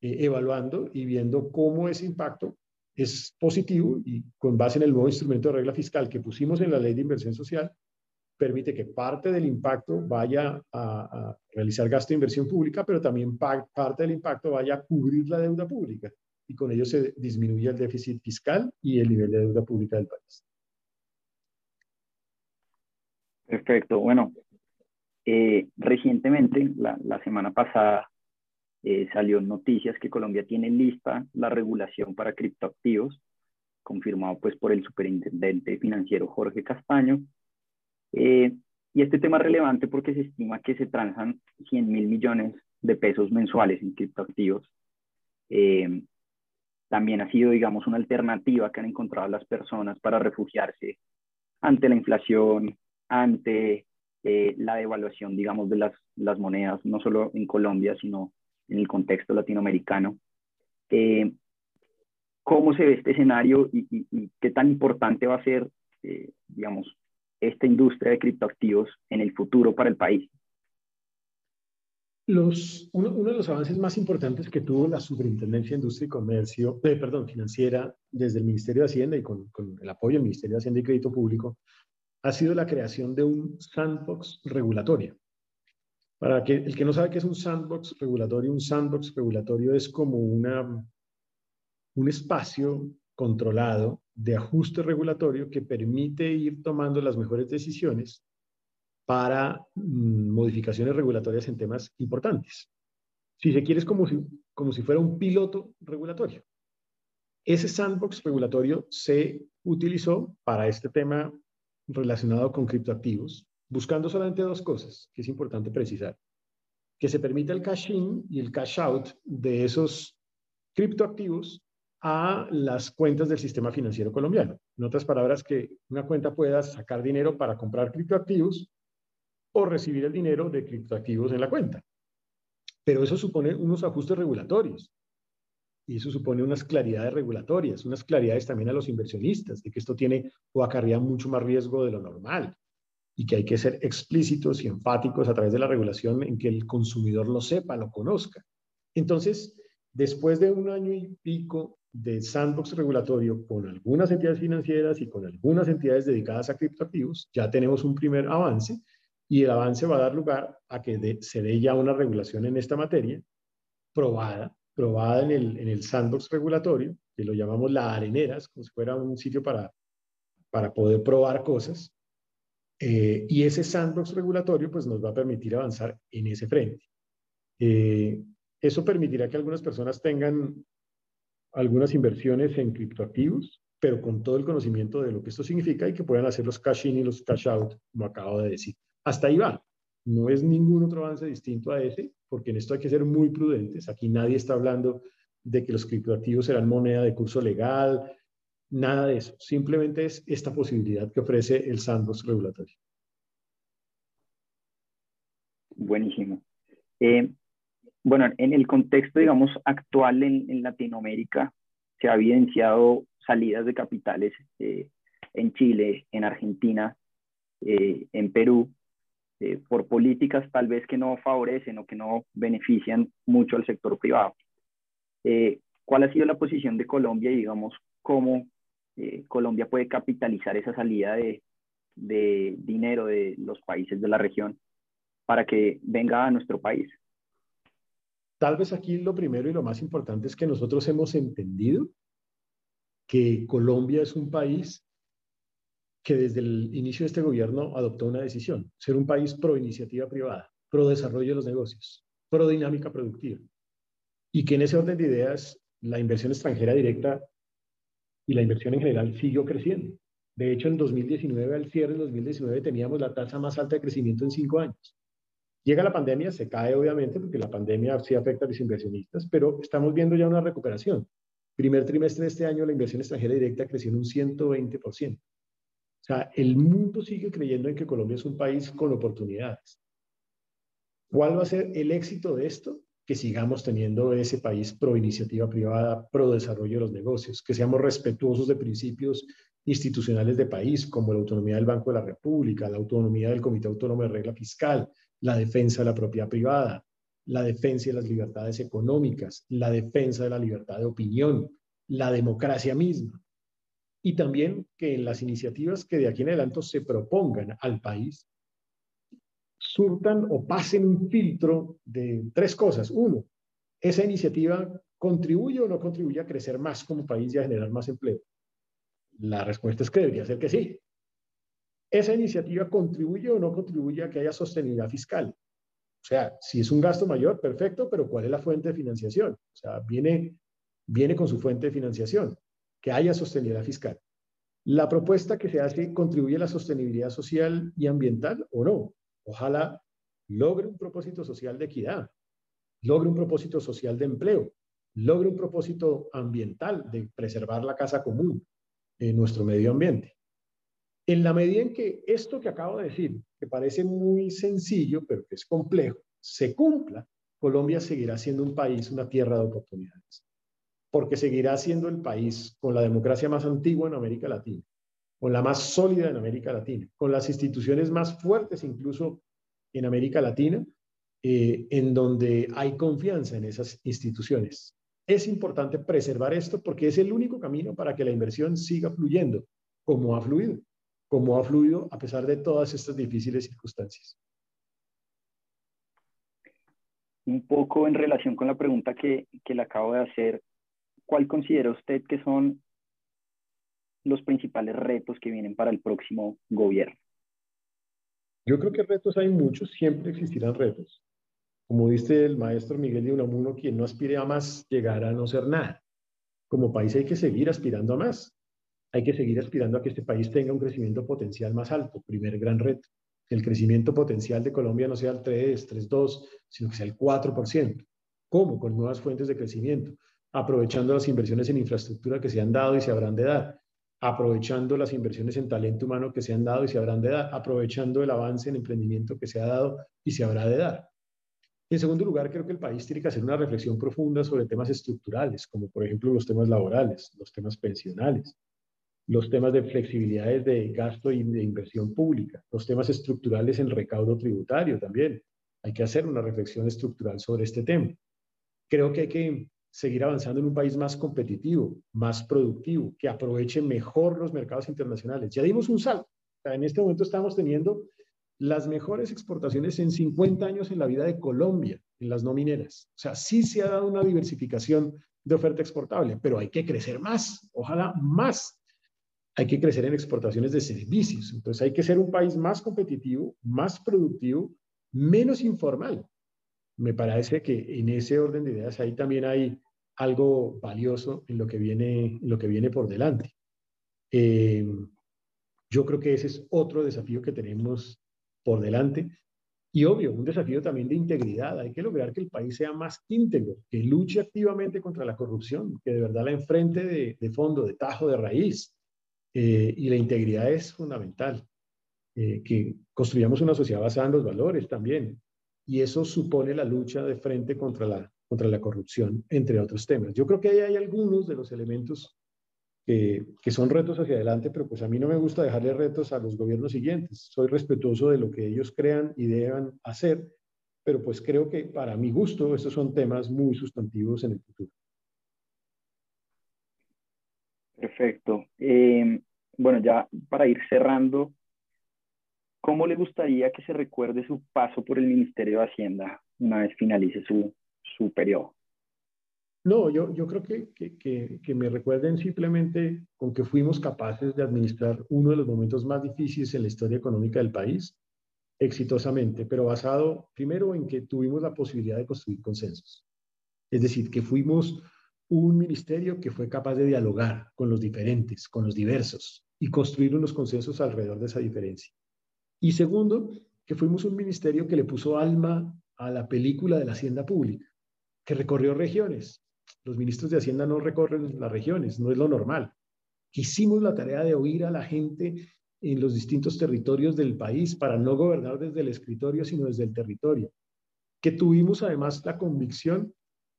eh, evaluando y viendo cómo ese impacto es positivo y con base en el nuevo instrumento de regla fiscal que pusimos en la ley de inversión social, permite que parte del impacto vaya a, realizar gasto de inversión pública, pero también parte del impacto vaya a cubrir la deuda pública y con ello se disminuye el déficit fiscal y el nivel de deuda pública del país. Perfecto. Bueno, eh, recientemente, la, semana pasada, eh, salió noticias que Colombia tiene lista la regulación para criptoactivos, confirmado pues por el superintendente financiero Jorge Castaño, eh, y este tema es relevante porque se estima que se transan 100 mil millones de pesos mensuales en criptoactivos. Eh, también ha sido, digamos, una alternativa que han encontrado las personas para refugiarse ante la inflación, ante eh, la devaluación, digamos, de las, las, monedas, no solo en Colombia, sino en el contexto latinoamericano. ¿Cómo se ve este escenario y, y, qué tan importante va a ser, digamos, esta industria de criptoactivos en el futuro para el país? Los, uno, de los avances más importantes que tuvo la Superintendencia de Industria y Comercio, eh, perdón, financiera, desde el Ministerio de Hacienda y con, con, el apoyo del Ministerio de Hacienda y Crédito Público, ha sido la creación de un sandbox regulatorio. Para que el que no sabe qué es un sandbox regulatorio, un sandbox regulatorio es como una, un espacio controlado de ajuste regulatorio que permite ir tomando las mejores decisiones para mm, modificaciones regulatorias en temas importantes. Si se quiere, es como si, como si fuera un piloto regulatorio. Ese sandbox regulatorio se utilizó para este tema relacionado con criptoactivos, buscando solamente dos cosas que es importante precisar. Que se permita el cash in y el cash out de esos criptoactivos a las cuentas del sistema financiero colombiano. En otras palabras, que una cuenta pueda sacar dinero para comprar criptoactivos o recibir el dinero de criptoactivos en la cuenta. Pero eso supone unos ajustes regulatorios y eso supone unas claridades regulatorias, unas claridades también a los inversionistas de que esto tiene o acarrea mucho más riesgo de lo normal y que hay que ser explícitos y enfáticos a través de la regulación en que el consumidor lo sepa, lo conozca. Entonces, después de un año y pico de sandbox regulatorio con algunas entidades financieras y con algunas entidades dedicadas a criptoactivos, ya tenemos un primer avance y el avance va a dar lugar a que se dé ya una regulación en esta materia probada, probada en el, en el sandbox regulatorio, que lo llamamos la areneras, como si fuera un sitio para, para poder probar cosas. Eh, y ese sandbox regulatorio pues nos va a permitir avanzar en ese frente. Eh, eso permitirá que algunas personas tengan algunas inversiones en criptoactivos, pero con todo el conocimiento de lo que esto significa y que puedan hacer los cash in y los cash out, como acabo de decir. Hasta ahí va. No es ningún otro avance distinto a ese, porque en esto hay que ser muy prudentes. Aquí nadie está hablando de que los criptoactivos serán moneda de curso legal, nada de eso. Simplemente es esta posibilidad que ofrece el sandbox regulatorio. Buenísimo. Eh, bueno, en el contexto, digamos, actual en, Latinoamérica, se ha evidenciado salidas de capitales eh, en Chile, en Argentina, eh, en Perú, eh, por políticas tal vez que no favorecen o que no benefician mucho al sector privado. ¿Cuál ha sido la posición de Colombia y, digamos, cómo Colombia puede capitalizar esa salida de, de dinero de los países de la región para que venga a nuestro país? Tal vez aquí lo primero y lo más importante es que nosotros hemos entendido que Colombia es un país que desde el inicio de este gobierno adoptó una decisión, ser un país pro iniciativa privada, pro desarrollo de los negocios, pro dinámica productiva. Y que en ese orden de ideas la inversión extranjera directa y la inversión en general siguió creciendo. De hecho, en 2019, al cierre de 2019, teníamos la tasa más alta de crecimiento en cinco años. Llega la pandemia, se cae obviamente, porque la pandemia sí afecta a los inversionistas, pero estamos viendo ya una recuperación. Primer trimestre de este año, la inversión extranjera directa creció en un 120%. Sea, el mundo sigue creyendo en que Colombia es un país con oportunidades. ¿Cuál va a ser el éxito de esto? Que sigamos teniendo ese país pro iniciativa privada, pro desarrollo de los negocios, que seamos respetuosos de principios institucionales de país, como la autonomía del Banco de la República, la autonomía del Comité Autónomo de Regla Fiscal, la defensa de la propiedad privada, la defensa de las libertades económicas, la defensa de la libertad de opinión, la democracia misma. Y también que en las iniciativas que de aquí en adelante se propongan al país, surtan o pasen un filtro de tres cosas. Uno, esa iniciativa contribuye o no contribuye a crecer más como país y a generar más empleo. La respuesta es que debería ser que sí. ¿Esa iniciativa contribuye o no contribuye a que haya sostenibilidad fiscal? O sea, si es un gasto mayor, perfecto, pero ¿cuál es la fuente de financiación? O sea, viene, viene con su fuente de financiación, que haya sostenibilidad fiscal. ¿La propuesta que se hace contribuye a la sostenibilidad social y ambiental o no? Ojalá logre un propósito social de equidad, logre un propósito social de empleo, logre un propósito ambiental de preservar la casa común, en nuestro medio ambiente. En la medida en que esto que acabo de decir, que parece muy sencillo, pero que es complejo, se cumpla, Colombia seguirá siendo un país, una tierra de oportunidades, porque seguirá siendo el país con la democracia más antigua en América Latina, con la más sólida en América Latina, con las instituciones más fuertes incluso en América Latina, eh, en donde hay confianza en esas instituciones. Es importante preservar esto porque es el único camino para que la inversión siga fluyendo como ha fluido, como ha fluido a pesar de todas estas difíciles circunstancias. Un poco en relación con la pregunta que, que le acabo de hacer, ¿cuál considera usted que son los principales retos que vienen para el próximo gobierno? Yo creo que retos hay muchos, siempre existirán retos. Como dice el maestro Miguel de Unamuno, quien no aspire a más llegará a no ser nada. Como país hay que seguir aspirando a más. Hay que seguir aspirando a que este país tenga un crecimiento potencial más alto. Primer gran reto. El crecimiento potencial de Colombia no sea el 3, 3, 2, sino que sea el 4%. ¿Cómo? Con nuevas fuentes de crecimiento. Aprovechando las inversiones en infraestructura que se han dado y se habrán de dar. Aprovechando las inversiones en talento humano que se han dado y se habrán de dar. Aprovechando el avance en emprendimiento que se ha dado y se habrá de dar en segundo lugar, creo que el país tiene que hacer una reflexión profunda sobre temas estructurales, como por ejemplo los temas laborales, los temas pensionales, los temas de flexibilidades de gasto y de inversión pública, los temas estructurales en recaudo tributario también. Hay que hacer una reflexión estructural sobre este tema. Creo que hay que seguir avanzando en un país más competitivo, más productivo, que aproveche mejor los mercados internacionales. Ya dimos un salto. en este momento estamos teniendo las mejores exportaciones en 50 años en la vida de Colombia, en las no mineras. O sea, sí se ha dado una diversificación de oferta exportable, pero hay que crecer más, ojalá más. Hay que crecer en exportaciones de servicios. Entonces hay que ser un país más competitivo, más productivo, menos informal. Me parece que en ese orden de ideas ahí también hay algo valioso en lo que viene, lo que viene por delante. Eh, yo creo que ese es otro desafío que tenemos por delante. Y obvio, un desafío también de integridad. Hay que lograr que el país sea más íntegro, que luche activamente contra la corrupción, que de verdad la enfrente de, fondo, de tajo, de raíz. Eh, y la integridad es fundamental. Eh, que construyamos una sociedad basada en los valores también. Y eso supone la lucha de frente contra la, contra la corrupción, entre otros temas. Yo creo que ahí hay algunos de los elementos que, son retos hacia adelante, pero pues a mí no me gusta dejarle retos a los gobiernos siguientes. Soy respetuoso de lo que ellos crean y deban hacer, pero pues creo que para mi gusto estos son temas muy sustantivos en el futuro. Perfecto. Em, bueno, ya para ir cerrando, ¿cómo le gustaría que se recuerde su paso por el Ministerio de Hacienda una vez finalice su, su periodo? No, yo, yo creo que, que, que, me recuerden simplemente con que fuimos capaces de administrar uno de los momentos más difíciles en la historia económica del país exitosamente, pero basado primero en que tuvimos la posibilidad de construir consensos. Es decir, que fuimos un ministerio que fue capaz de dialogar con los diferentes, con los diversos y construir unos consensos alrededor de esa diferencia. Y segundo, que fuimos un ministerio que le puso alma a la película de la hacienda pública, que recorrió regiones. Los ministros de Hacienda no recorren las regiones, no es lo normal. Hicimos la tarea de oír a la gente en los distintos territorios del país para no gobernar desde el escritorio, sino desde el territorio. Que tuvimos además la convicción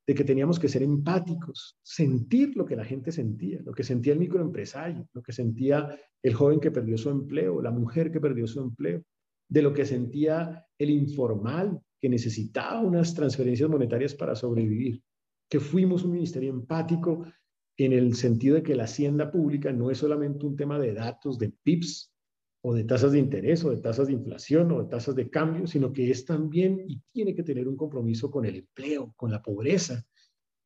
de que teníamos que ser empáticos, sentir lo que la gente sentía, lo que sentía el microempresario, lo que sentía el joven que perdió su empleo, la mujer que perdió su empleo, de lo que sentía el informal que necesitaba unas transferencias monetarias para sobrevivir, que fuimos un ministerio empático en el sentido de que la hacienda pública no es solamente un tema de datos, de PIBs o de tasas de interés o de tasas de inflación o de tasas de cambio, sino que es también y tiene que tener un compromiso con el empleo, con la pobreza.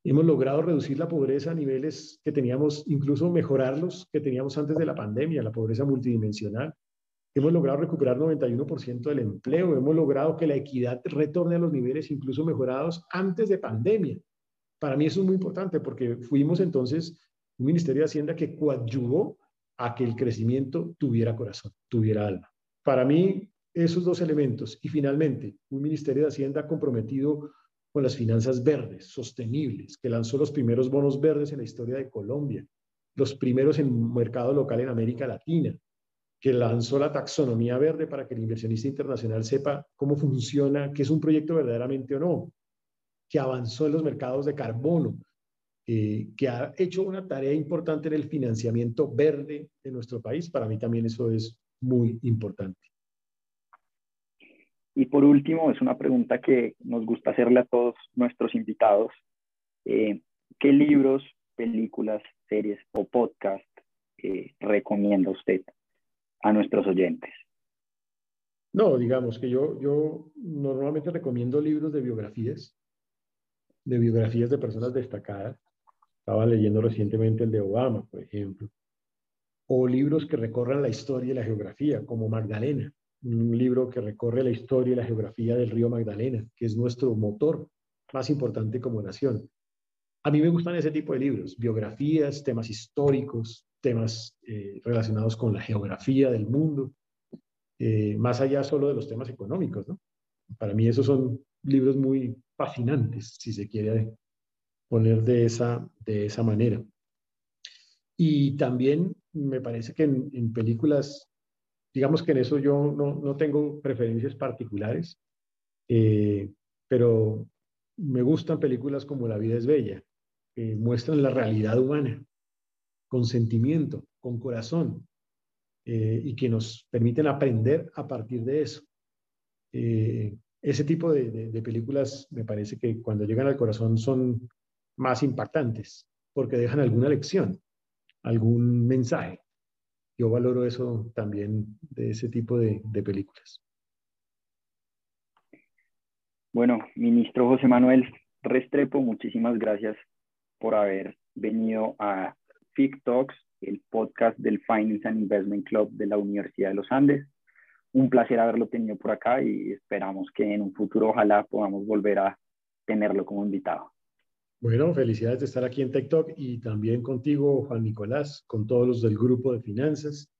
Hemos logrado reducir la pobreza a niveles que teníamos, incluso mejorarlos que teníamos antes de la pandemia, la pobreza multidimensional. Hemos logrado recuperar 91% del empleo, hemos logrado que la equidad retorne a los niveles incluso mejorados antes de pandemia. Para mí eso es muy importante porque fuimos entonces un Ministerio de Hacienda que coadyuvó a que el crecimiento tuviera corazón, tuviera alma. Para mí, esos dos elementos. Y finalmente, un Ministerio de Hacienda comprometido con las finanzas verdes, sostenibles, que lanzó los primeros bonos verdes en la historia de Colombia, los primeros en mercado local en América Latina, que lanzó la taxonomía verde para que el inversionista internacional sepa cómo funciona, qué es un proyecto verdaderamente o no, que avanzó en los mercados de carbono, eh, que ha hecho una tarea importante en el financiamiento verde de nuestro país. Para mí también eso es muy importante. Y por último, es una pregunta que nos gusta hacerle a todos nuestros invitados. Eh, ¿Qué libros, películas, series o podcast eh, recomienda usted a nuestros oyentes? No, digamos que yo, yo normalmente recomiendo libros de biografías de biografías de personas destacadas. Estaba leyendo recientemente el de Obama, por ejemplo. O libros que recorran la historia y la geografía, como Magdalena, un libro que recorre la historia y la geografía del río Magdalena, que es nuestro motor más importante como nación. A mí me gustan ese tipo de libros, biografías, temas históricos, temas eh, relacionados con la geografía del mundo, eh, más allá solo de los temas económicos. ¿no? Para mí esos son libros muy fascinantes, si se quiere poner de esa, de esa manera. Y también me parece que en, películas, digamos que en eso yo no, no tengo preferencias particulares, eh, pero me gustan películas como La vida es bella, que muestran la realidad humana, con sentimiento, con corazón, eh, y que nos permiten aprender a partir de eso. Eh, ese tipo de, películas me parece que cuando llegan al corazón son más impactantes porque dejan alguna lección, algún mensaje. Yo valoro eso también de ese tipo de, películas. Bueno, ministro José Manuel Restrepo, muchísimas gracias por haber venido a FIC Talks, el podcast del Finance and Investment Club de la Universidad de los Andes un placer haberlo tenido por acá y esperamos que en un futuro ojalá podamos volver a tenerlo como invitado. Bueno, felicidades de estar aquí en TikTok y también contigo, Juan Nicolás, con todos los del grupo de finanzas,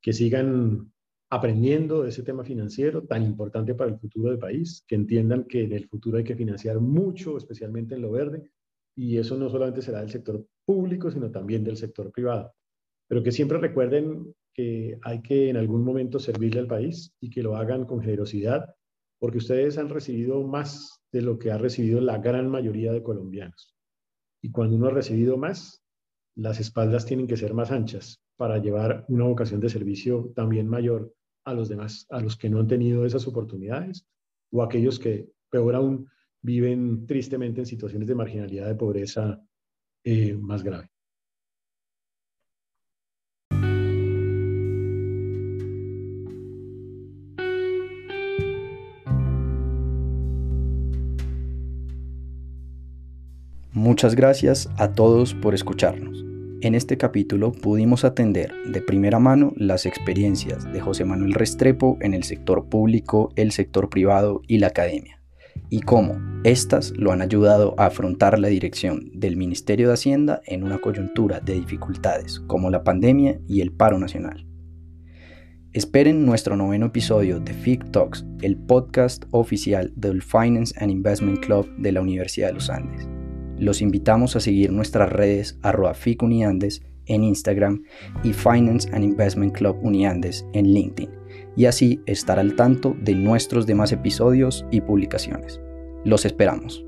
que sigan aprendiendo de ese tema financiero tan importante para el futuro del país, que entiendan que en el futuro hay que financiar mucho, especialmente en lo verde, y eso no solamente será del sector público, sino también del sector privado. Pero que siempre recuerden que hay que en algún momento servirle al país y que lo hagan con generosidad, porque ustedes han recibido más de lo que ha recibido la gran mayoría de colombianos. Y cuando uno ha recibido más, las espaldas tienen que ser más anchas para llevar una vocación de servicio también mayor a los demás, a los que no han tenido esas oportunidades o aquellos que, peor aún, viven tristemente en situaciones de marginalidad, de pobreza eh, más grave. Muchas gracias a todos por escucharnos. En este capítulo pudimos atender de primera mano las experiencias de José Manuel Restrepo en el sector público, el sector privado y la academia, y cómo éstas lo han ayudado a afrontar la dirección del Ministerio de Hacienda en una coyuntura de dificultades como la pandemia y el paro nacional. Esperen nuestro noveno episodio de FIC Talks, el podcast oficial del Finance and Investment Club de la Universidad de los Andes. Los invitamos a seguir nuestras redes arroba en Instagram y Finance and Investment Club Uniandes en LinkedIn y así estar al tanto de nuestros demás episodios y publicaciones. Los esperamos.